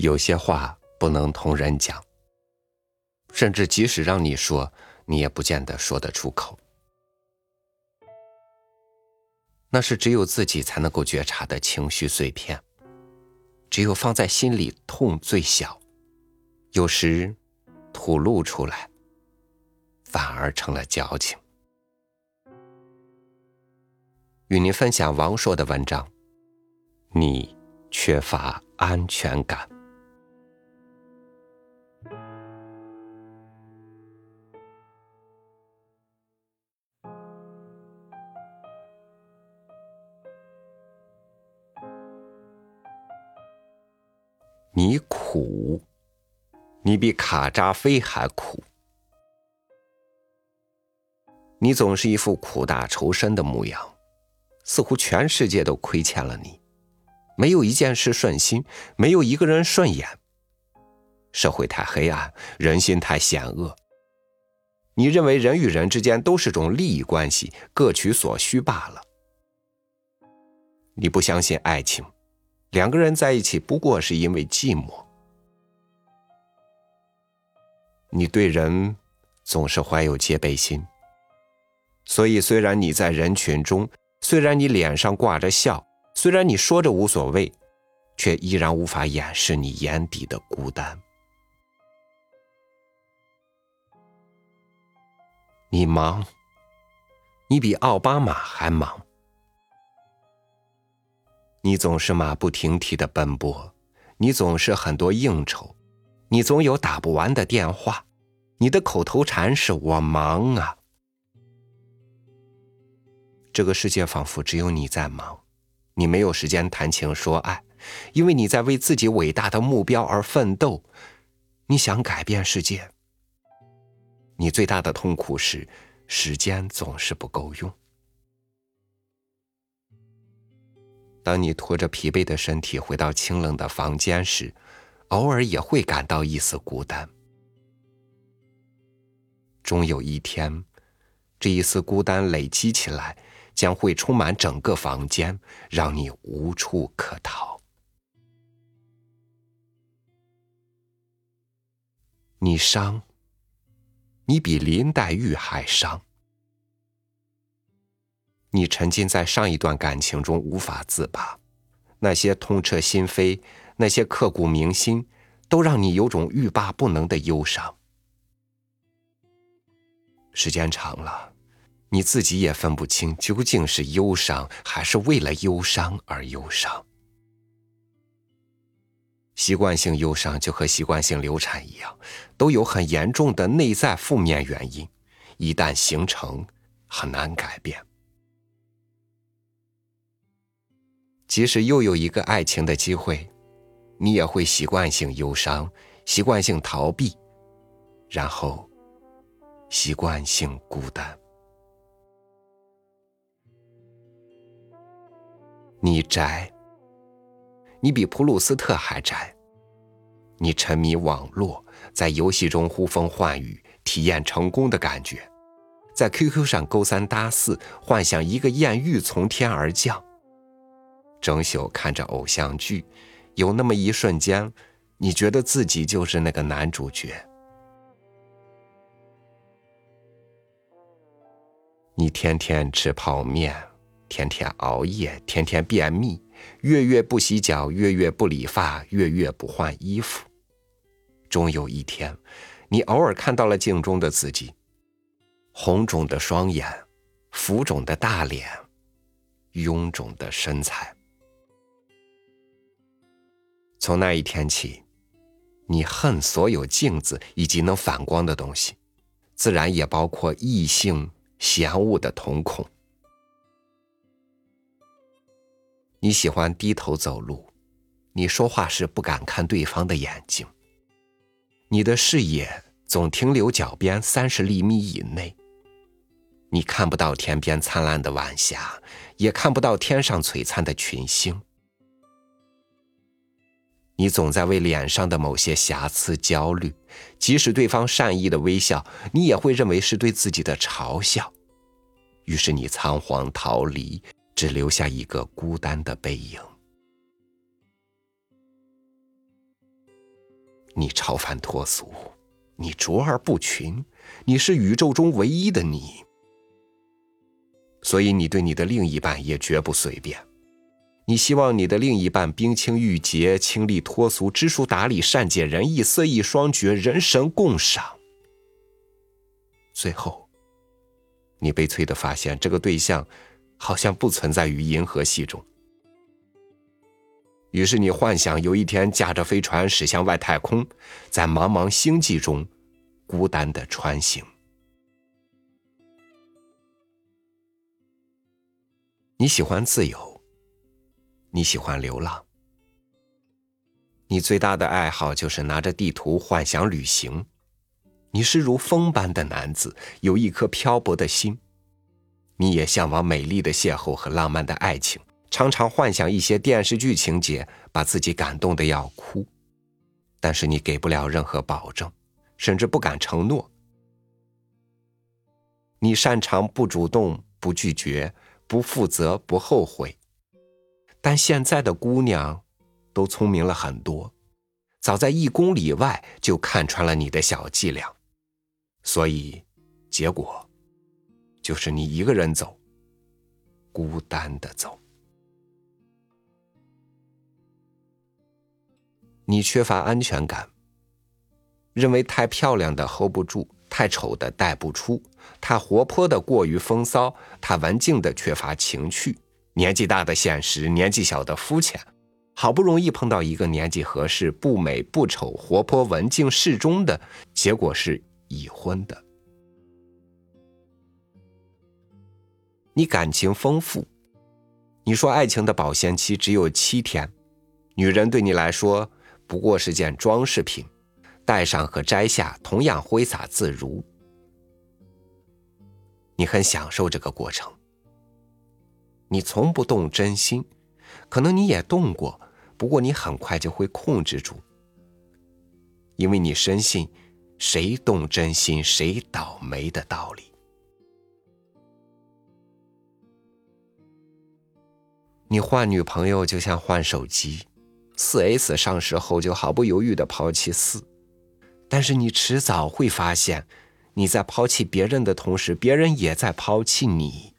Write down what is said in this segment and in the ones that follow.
有些话不能同人讲，甚至即使让你说，你也不见得说得出口。那是只有自己才能够觉察的情绪碎片，只有放在心里痛最小，有时吐露出来，反而成了矫情。与您分享王朔的文章，你缺乏安全感。你苦，你比卡扎菲还苦。你总是一副苦大仇深的模样，似乎全世界都亏欠了你，没有一件事顺心，没有一个人顺眼。社会太黑暗，人心太险恶。你认为人与人之间都是种利益关系，各取所需罢了。你不相信爱情。两个人在一起不过是因为寂寞。你对人总是怀有戒备心，所以虽然你在人群中，虽然你脸上挂着笑，虽然你说着无所谓，却依然无法掩饰你眼底的孤单。你忙，你比奥巴马还忙。你总是马不停蹄的奔波，你总是很多应酬，你总有打不完的电话，你的口头禅是我忙啊。这个世界仿佛只有你在忙，你没有时间谈情说爱，因为你在为自己伟大的目标而奋斗，你想改变世界。你最大的痛苦是时间总是不够用。当你拖着疲惫的身体回到清冷的房间时，偶尔也会感到一丝孤单。终有一天，这一丝孤单累积起来，将会充满整个房间，让你无处可逃。你伤，你比林黛玉还伤。你沉浸在上一段感情中无法自拔，那些痛彻心扉，那些刻骨铭心，都让你有种欲罢不能的忧伤。时间长了，你自己也分不清究竟是忧伤还是为了忧伤而忧伤。习惯性忧伤就和习惯性流产一样，都有很严重的内在负面原因，一旦形成，很难改变。即使又有一个爱情的机会，你也会习惯性忧伤，习惯性逃避，然后习惯性孤单。你宅，你比普鲁斯特还宅。你沉迷网络，在游戏中呼风唤雨，体验成功的感觉，在 QQ 上勾三搭四，幻想一个艳遇从天而降。整宿看着偶像剧，有那么一瞬间，你觉得自己就是那个男主角。你天天吃泡面，天天熬夜，天天便秘，月月不洗脚，月月不理发，月月不换衣服。终有一天，你偶尔看到了镜中的自己，红肿的双眼，浮肿的大脸，臃肿的身材。从那一天起，你恨所有镜子以及能反光的东西，自然也包括异性嫌恶的瞳孔。你喜欢低头走路，你说话时不敢看对方的眼睛。你的视野总停留脚边三十厘米以内，你看不到天边灿烂的晚霞，也看不到天上璀璨的群星。你总在为脸上的某些瑕疵焦虑，即使对方善意的微笑，你也会认为是对自己的嘲笑。于是你仓皇逃离，只留下一个孤单的背影。你超凡脱俗，你卓而不群，你是宇宙中唯一的你。所以你对你的另一半也绝不随便。你希望你的另一半冰清玉洁、清丽脱俗、知书达理、善解人意、色艺双绝、人神共赏。最后，你悲催的发现，这个对象好像不存在于银河系中。于是你幻想有一天驾着飞船驶向外太空，在茫茫星际中孤单的穿行。你喜欢自由，你喜欢流浪，你最大的爱好就是拿着地图幻想旅行。你是如风般的男子，有一颗漂泊的心，你也向往美丽的邂逅和浪漫的爱情。常常幻想一些电视剧情节，把自己感动的要哭，但是你给不了任何保证，甚至不敢承诺。你擅长不主动、不拒绝、不负责、不后悔，但现在的姑娘都聪明了很多，早在一公里外就看穿了你的小伎俩，所以结果就是你一个人走，孤单的走。你缺乏安全感，认为太漂亮的 hold 不住，太丑的带不出，太活泼的过于风骚，太文静的缺乏情趣，年纪大的现实，年纪小的肤浅，好不容易碰到一个年纪合适、不美不丑、活泼文静适中的，结果是已婚的。你感情丰富，你说爱情的保鲜期只有七天，女人对你来说。不过是件装饰品，戴上和摘下同样挥洒自如。你很享受这个过程，你从不动真心，可能你也动过，不过你很快就会控制住，因为你深信谁动真心谁倒霉的道理。你换女朋友就像换手机。四 S 上市后就毫不犹豫的抛弃四，但是你迟早会发现，你在抛弃别人的同时，别人也在抛弃你。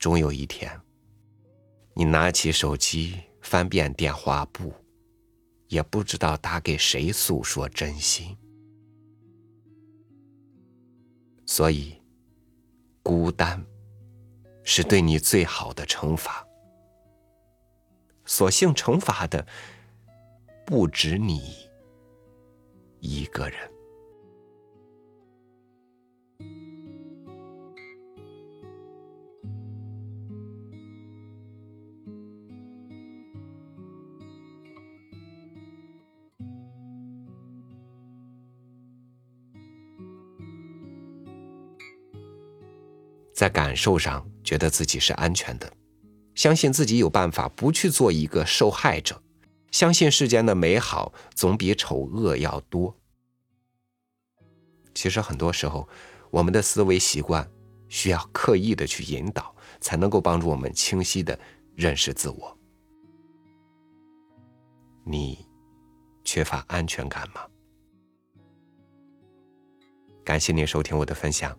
终有一天，你拿起手机翻遍电话簿，也不知道打给谁诉说真心。所以，孤单是对你最好的惩罚。所幸惩罚的不止你一个人。在感受上，觉得自己是安全的。相信自己有办法不去做一个受害者，相信世间的美好总比丑恶要多。其实很多时候，我们的思维习惯需要刻意的去引导，才能够帮助我们清晰的认识自我。你缺乏安全感吗？感谢您收听我的分享，